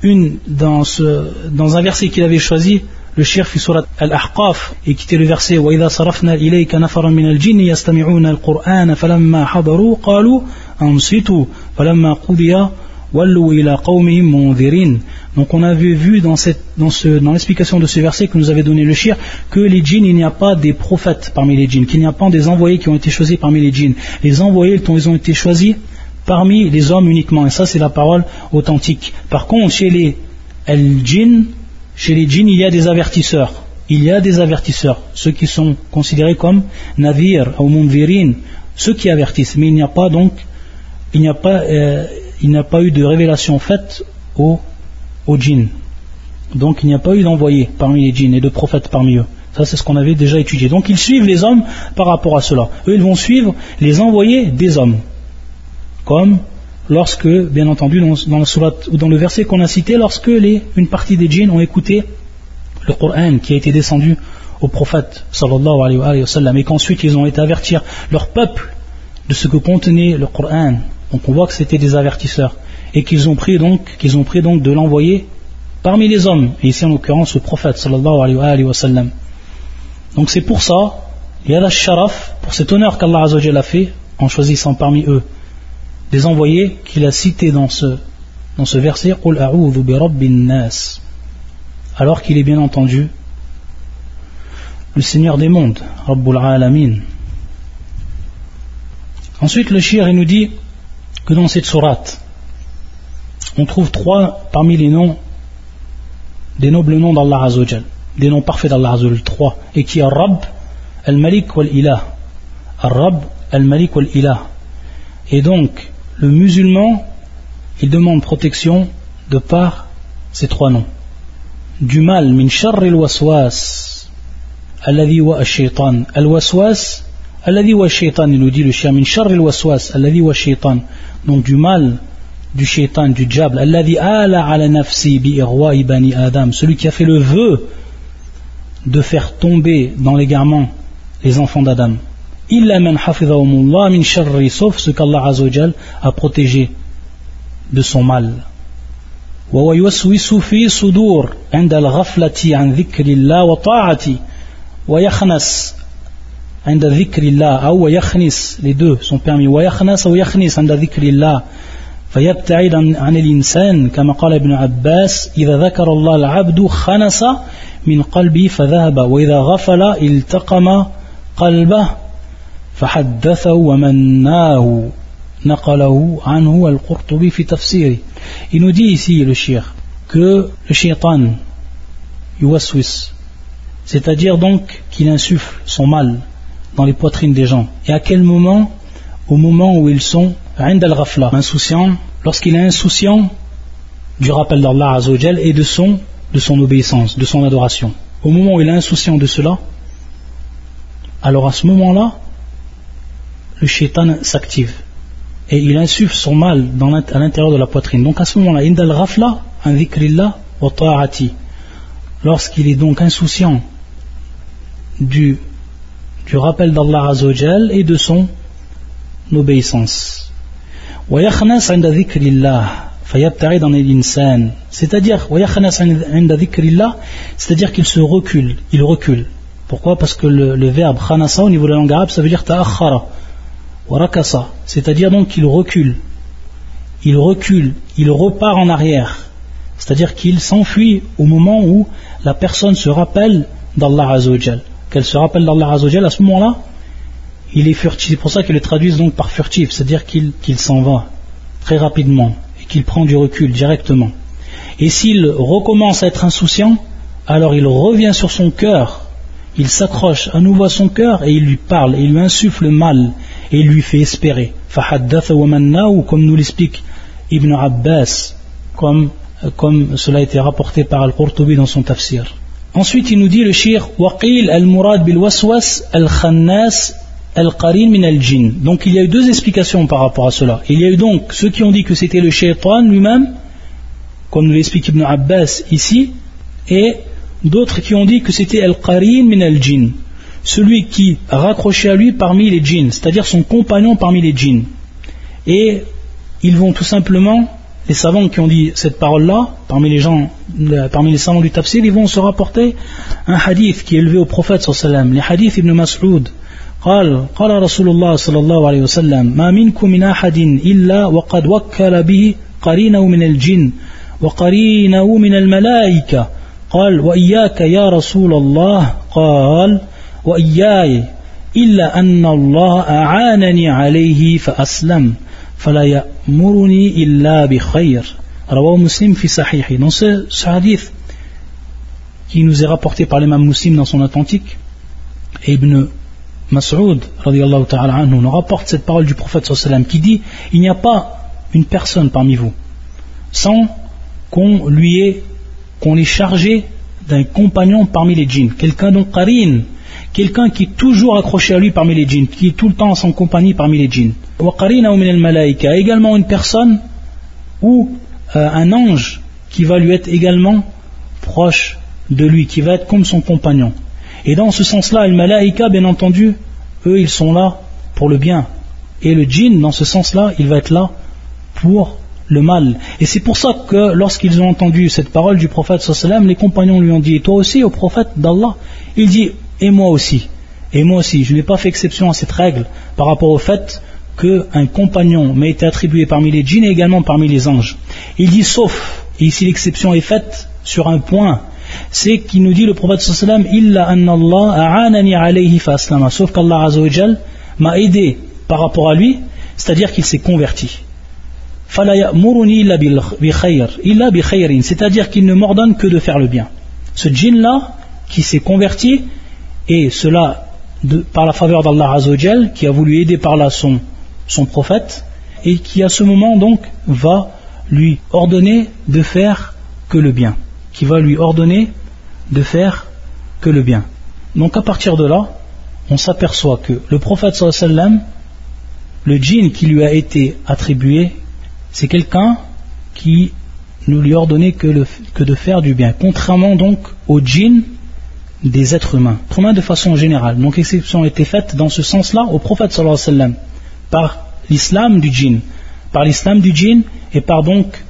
une, dans, ce, dans un verset qu'il avait choisi, le shir fi surat al-ahqaf, et qui était le verset وَإِذَا صَرَفْنَا إِلَيْكَ نَفَرًا مِنَ الْجِنِّ يَسْتَمِعُونَ الْقُرْآنَ فَلَمَّا حَضَرُوا قَالُوا أَنصِتُوا فَلَمَّا قُضِيَ donc on avait vu dans, dans, l'explication de ce verset que nous avait donné le shir que les djinns, il n'y a pas des prophètes parmi les djinns, qu'il n'y a pas des envoyés qui ont été choisis parmi les djinns. Les envoyés, ils ont été choisis parmi les hommes uniquement. Et ça, c'est la parole authentique. Par contre, chez les al-jinn, chez les djinns, il y a des avertisseurs. Il y a des avertisseurs, ceux qui sont considérés comme navir ou munvirin, ceux qui avertissent. Mais il n'y a pas donc, il n'y a pas, euh, il n'y a pas eu de révélation faite aux, aux djinns. Donc il n'y a pas eu d'envoyé parmi les djinns et de prophètes parmi eux. Ça, c'est ce qu'on avait déjà étudié. Donc ils suivent les hommes par rapport à cela. Eux, ils vont suivre les envoyés des hommes. Comme lorsque, bien entendu, dans, la ou dans le verset qu'on a cité, lorsque une partie des djinns ont écouté le Coran qui a été descendu au prophète sallallahu alayhi wa sallam et qu'ensuite ils ont été avertir leur peuple de ce que contenait le Coran. Donc on voit que c'était des avertisseurs et qu'ils ont pris donc ont pris donc de l'envoyer parmi les hommes et ici en l'occurrence le prophète sallallahu. Donc c'est pour ça il y a la sharaf pour cet honneur qu'Allah a fait en choisissant parmi eux des envoyés qu'il a cités dans ce, dans ce verset alors qu'il est bien entendu le Seigneur des mondes, Rabbul Alamin. Ensuite, le shir nous dit que dans cette sourate, on trouve trois parmi les noms, des nobles noms d'Allah Azzawajal, des noms parfaits d'Allah Azzawajal, trois, et qui est Rabb, Al-Malik wal-Ilah. Al-Rab, Al-Malik wal-Ilah. Et donc, le musulman, il demande protection de par ces trois noms. Du mal, min sharr al-waswas, alladhi wa shaytan Al-waswas, alladhi wa shaytan il nous dit le chien, min sharr al-waswas, alladhi wa shaytan Donc du mal du shaitan, du diable, celui qui a fait le vœu de faire tomber dans l'égarement les enfants d'Adam. Sauf ce qu'Allah a protégé de son mal عند عن ذكر الله أو ويخنس les deux sont permis. ويخنس أو يخنس عند ذكر الله. فيبتعد عن الإنسان كما قال ابن عباس إذا ذكر الله العبد خنس من قلبه فذهب وإذا غفل التقم قلبه il nous dit ici le shir que le shaitan yuwaswis. C'est-à-dire donc qu'il insuffle son mal. Dans les poitrines des gens et à quel moment au moment où ils sont insouciants lorsqu'il est insouciant du rappel d'Allah et de son, de son obéissance, de son adoration au moment où il est insouciant de cela alors à ce moment-là le shaitan s'active et il insuffle son mal à l'intérieur de la poitrine. Donc à ce moment-là, indal wa ta'ati. Lorsqu'il est donc insouciant du, du rappel d'Allah Azzawajal et de son obéissance. c'est-à-dire c'est-à-dire qu'il se recule il recule pourquoi? Parce que le, verbe khanasa au niveau de la langue arabe ça veut dire ta'akhara c'est-à-dire donc qu'il recule. Il recule, il repart en arrière. C'est-à-dire qu'il s'enfuit au moment où la personne se rappelle d'Allah Azzawajal. Qu'elle se rappelle d'Allah Azzawajal, à ce moment-là, il est furtif. C'est pour ça qu'ils le traduisent donc par furtif, c'est-à-dire qu'il s'en va très rapidement et qu'il prend du recul directement. Et s'il recommence à être insouciant, alors il revient sur son cœur, il s'accroche à nouveau à son cœur et il lui parle, il lui insuffle le mal, et lui fait espérer. ou comme nous l'explique Ibn Abbas, comme, comme cela a été rapporté par Al-Qurtubi dans son tafsir. Ensuite, il nous dit le shir Waqil al-murad bil waswas al-khannas al-qarin min al-jinn. Donc il y a eu deux explications par rapport à cela. Il y a eu donc ceux qui ont dit que c'était le shaitan lui-même, comme nous l'explique Ibn Abbas ici, et d'autres qui ont dit que c'était al-qarin min al-jinn celui qui raccroché à lui parmi les djinns, c'est-à-dire son compagnon parmi les djinns. Et ils vont tout simplement, les savants qui ont dit cette parole-là, parmi les gens, parmi les savants du tafsir, ils vont se rapporter un hadith qui est élevé au prophète sallam, les hadiths ibn Mas'ud. قال قال رسول الله صلى الله عليه وسلم ما منكم من أحد إلا وقد وكل به قرينه من الجن وقرينه من الملائكة قال وإياك يا رسول الله قال وإياي إلا أن الله أعانني عليه فأسلم فلا يأمرني إلا بخير رواه مسلم في صحيحه dans ce, ce hadith qui nous est rapporté par l'imam muslim dans son authentique Ibn Mas'ud ta'ala anhu nous rapporte cette parole du prophète sallam qui dit il n'y a pas une personne parmi vous sans qu'on lui ait qu'on l'ait chargé d'un compagnon parmi les djinns quelqu'un dont qarin quelqu'un qui est toujours accroché à lui parmi les djinns qui est tout le temps en son compagnie parmi les djinns également une personne ou euh, un ange qui va lui être également proche de lui, qui va être comme son compagnon. Et dans ce sens-là, le malaïka, bien entendu, eux, ils sont là pour le bien. Et le djinn, dans ce sens-là, il va être là pour le mal. Et c'est pour ça que lorsqu'ils ont entendu cette parole du prophète les compagnons lui ont dit, toi aussi, au prophète d'Allah Il dit, et moi aussi. Et moi aussi, je n'ai pas fait exception à cette règle par rapport au fait qu'un compagnon m'a été attribué parmi les djinns et également parmi les anges. Il dit sauf, et ici l'exception est faite sur un point, c'est qu'il nous dit le prophète sallam illa anna Allah alayhi fa sauf qu'Allah m'a aidé par rapport à lui, c'est-à-dire qu'il s'est converti. C'est-à-dire qu'il ne m'ordonne que de faire le bien. Ce djinn là, qui s'est converti, et cela par la faveur d'Allah Azzawajal, qui a voulu aider par là son, prophète, et qui à ce moment donc va lui ordonner de faire que le bien, qui va lui ordonner de faire que le bien. Donc à partir de là, on s'aperçoit que le prophète sallam, le djinn qui lui a été attribué, c'est quelqu'un qui ne lui ordonnait que, que de faire du bien, contrairement donc au djinn des êtres humains, humains de façon générale. Donc exception a été faite dans ce sens-là au prophète sallam, par l'islam du djinn, par l'islam du djinn et par donc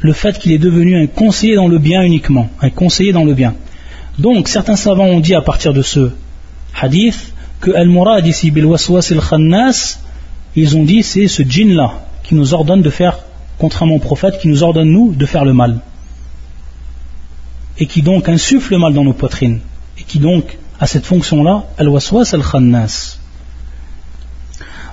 le fait qu'il est devenu un conseiller dans le bien uniquement, un conseiller dans le bien. Donc certains savants ont dit à partir de ce hadith que Al-Murad ici bil waswas al-khannas, ils ont dit c'est ce djinn là qui nous ordonne de faire contrairement au prophète qui nous ordonne nous de faire le mal et qui donc insuffle le mal dans nos poitrines et qui donc a cette fonction là al-waswas al-khannas.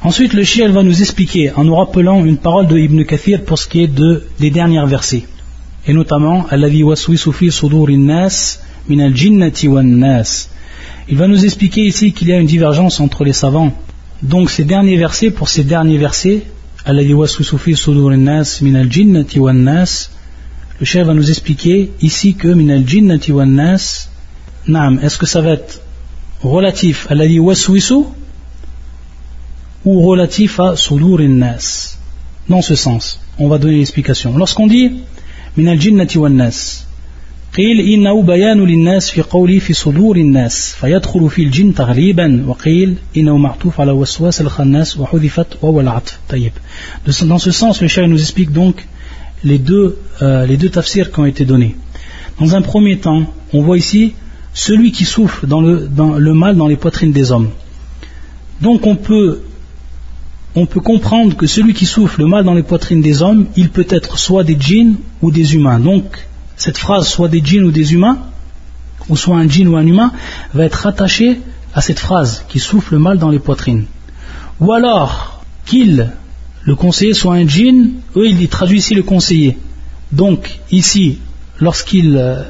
Ensuite, le Shia va nous expliquer en nous rappelant une parole de Ibn Kathir pour ce qui est de, des derniers versets. Et notamment, nas min al-jinnati nas. Il va nous expliquer ici qu'il y a une divergence entre les savants. Donc, ces derniers versets, pour ces derniers versets, nas min al-jinnati nas, le Shia va nous expliquer ici que min al-jinnati nas, est-ce que ça va être relatif à la waswisu ou relatif à sudur nas. Dans ce sens, on va donner l'explication. Lorsqu'on dit min al jinnati wan nas, قيل إنه بيان للناس في قولي في صدور الناس فيدخل في الجن تغليبا وقيل إنه معطوف على وسواس الخناس وحذفت وهو العطف طيب dans ce sens le chef nous explique donc les deux, euh, tafsirs qui ont été donnés dans un premier temps on voit ici celui qui souffle le, mal dans les poitrines des hommes donc on peut on peut comprendre que celui qui souffle le mal dans les poitrines des hommes, il peut être soit des djinns ou des humains. Donc, cette phrase, soit des djinns ou des humains, ou soit un djinn ou un humain, va être attachée à cette phrase qui souffle le mal dans les poitrines. Ou alors, qu'il, le conseiller, soit un djinn, eux, ils traduisent ici le conseiller. Donc, ici, lorsqu'ils euh,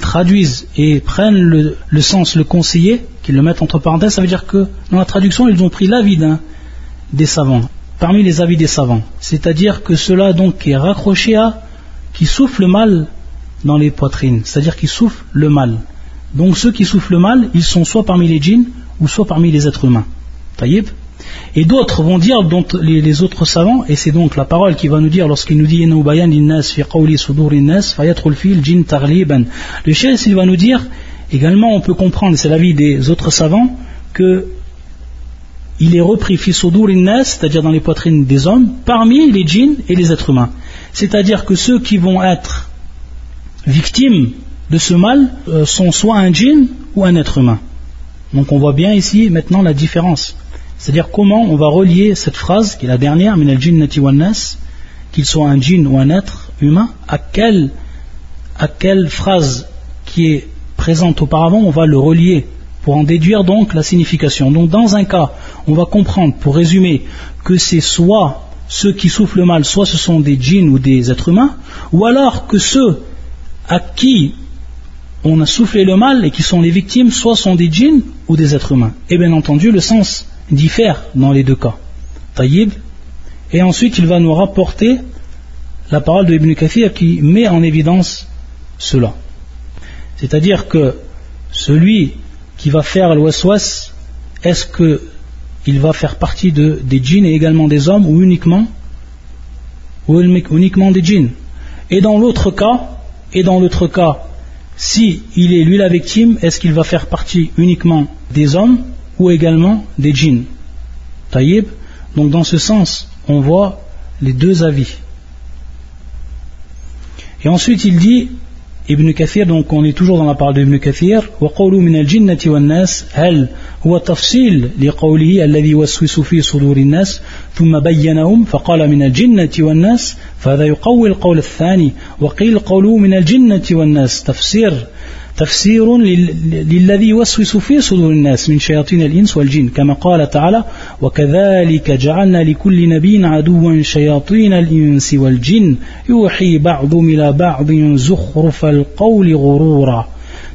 traduisent et prennent le, sens le conseiller, qu'ils le mettent entre parenthèses, ça veut dire que dans la traduction, ils ont pris l'avis des savants, parmi les avis des savants. C'est-à-dire que cela donc est raccroché à qui souffle le mal dans les poitrines, c'est-à-dire qui souffle le mal. Donc ceux qui soufflent le mal, ils sont soit parmi les djinns ou soit parmi les êtres humains. Taïb et d'autres vont dire, dont les, autres savants, et c'est donc la parole qui va nous dire lorsqu'il nous dit Le chef, va nous dire, également on peut comprendre, c'est l'avis des autres savants, que il est repris c'est-à-dire dans les poitrines des hommes, parmi les djinns et les êtres humains. C'est-à-dire que ceux qui vont être victimes de ce mal euh, sont soit un djinn ou un être humain. Donc on voit bien ici maintenant la différence. C'est-à-dire comment on va relier cette phrase, qui est la dernière, min al qu'il soit un djinn ou un être humain, à quelle, à quelle phrase qui est présente auparavant on va le relier pour en déduire donc la signification. Donc dans un cas, on va comprendre, pour résumer, que c'est soit ceux qui souffrent le mal, soit ce sont des djinns ou des êtres humains, ou alors que ceux à qui on a soufflé le mal et qui sont les victimes, soit sont des djinns ou des êtres humains. Et bien entendu, le sens diffère dans les deux cas. Taïb. Et ensuite, il va nous rapporter la parole de Ibn Kathir qui met en évidence cela. C'est-à-dire que celui qui va faire l'ouest est-ce qu'il va faire partie de, des djinns et également des hommes ou uniquement, ou uniquement des djinns? Et dans l'autre cas, et dans l'autre cas, si est lui la victime, est-ce qu'il va faire partie uniquement des hommes ou également des djinns Taïb. Donc dans ce sens, on voit les deux avis. Et ensuite il dit Ibn Kathir, donc on est toujours dans la parole d'Ibn Kathir, وقولوا من الجنة والناس هل هو تفصيل لقوله الذي يوسوس في صدور الناس ثم بينهم فقال من الجنة والناس فهذا يقوي القول الثاني وقيل قوله من الجنة والناس تفسير تفسير للذي يوسوس في صدور الناس من شياطين الإنس والجن كما قال تعالى وكذلك جعلنا لكل نبي عدوا شياطين الإنس والجن يوحي بعضهم إلى بعض زخرف القول غرورا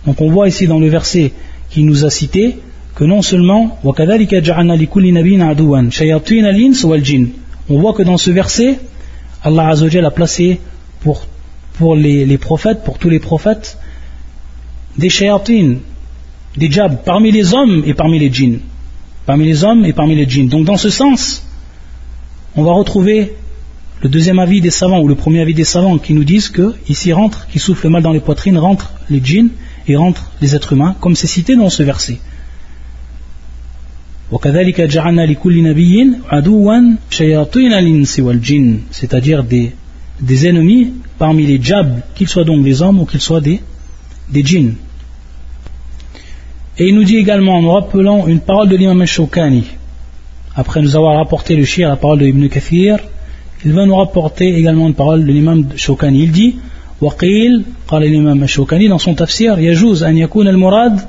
Donc on voit ici dans le verset qui nous a cité que non seulement وكذلك جعلنا لكل نبي عدوا شياطين الإنس والجن on voit que dans ce verset Allah Azzawajal a placé pour, pour les, les prophètes, pour tous les prophètes, des shayatines, des djabs, parmi les hommes et parmi les djinns. Parmi les hommes et parmi les djinns. Donc dans ce sens, on va retrouver le deuxième avis des savants ou le premier avis des savants qui nous disent que ici rentre, qui souffle mal dans les poitrines, rentrent les djinns et rentrent les êtres humains, comme c'est cité dans ce verset. c'est-à-dire des, ennemis parmi les djabs, qu'ils soient donc des hommes ou qu'ils soient des, des djinns. Et il nous dit également, en nous rappelant une parole de l'imam al-Shawkani, après nous avoir rapporté le shir, la parole de Ibn Kathir, il va nous rapporter également une parole de l'imam Shawkani. Il dit, وقيل قال الإمام الشوكاني dans son tafsir يجوز أن يكون المراد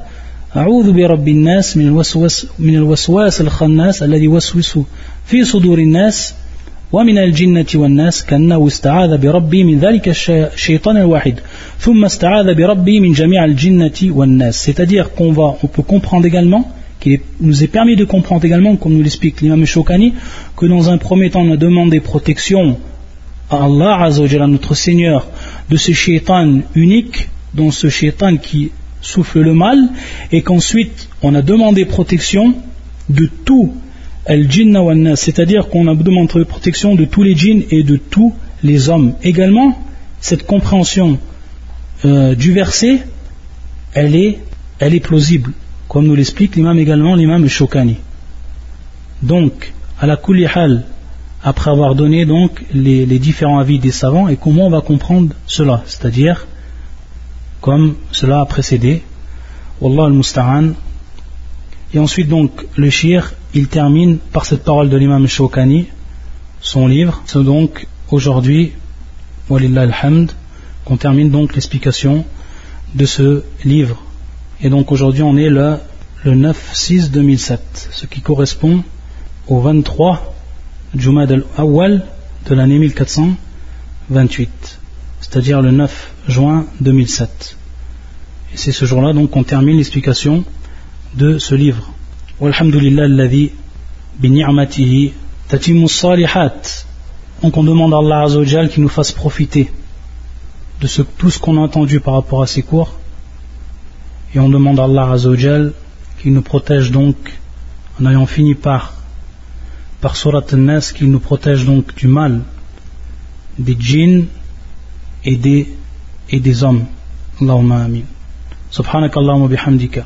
أعوذ برب الناس من الوسوس من الوسواس الخناس الذي يوسوس في صدور الناس ومن الجنة والناس كأنه استعاذ بربي من ذلك الشيطان الواحد ثم استعاذ بربي من جميع الجنة والناس c'est-à-dire qu'on va on peut comprendre également qu'il nous est permis de comprendre également comme nous l'explique l'imam Shokani que dans un premier temps on a demandé protection à Allah Azzawajal, à notre Seigneur de ce shaitan unique dont ce shaitan qui souffle le mal et qu'ensuite on a demandé protection de tout c'est-à-dire qu'on a demandé protection de tous les djinns et de tous les hommes. Également, cette compréhension euh, du verset, elle est, plausible, comme nous l'explique l'imam également, l'imam Shokani. Donc, à la kulihal, après avoir donné donc les, les, différents avis des savants et comment on va comprendre cela, c'est-à-dire comme cela a précédé. Wallah al-Musta'an. Et ensuite donc le shir il termine par cette parole de l'imam Shawkani, son livre. C'est donc aujourd'hui, walillah alhamd, qu'on termine donc l'explication de ce livre. Et donc aujourd'hui on est le, le 9-6-2007, ce qui correspond au 23 Jumad al-Awwal de l'année 1428, c'est-à-dire le 9 juin 2007. Et c'est ce jour-là donc qu'on termine l'explication de ce livre. والحمد لله الذي بنعمته تتم الصالحات donc on demande à Allah Azzawajal qu'il nous fasse profiter de ce, tout ce qu'on a entendu par rapport à ces cours et on demande à Allah Azzawajal qu'il nous protège donc en ayant fini par par Surat An-Nas qu'il nous protège donc du mal des djinns et des, et des hommes Allahumma amin subhanakallahumma bihamdika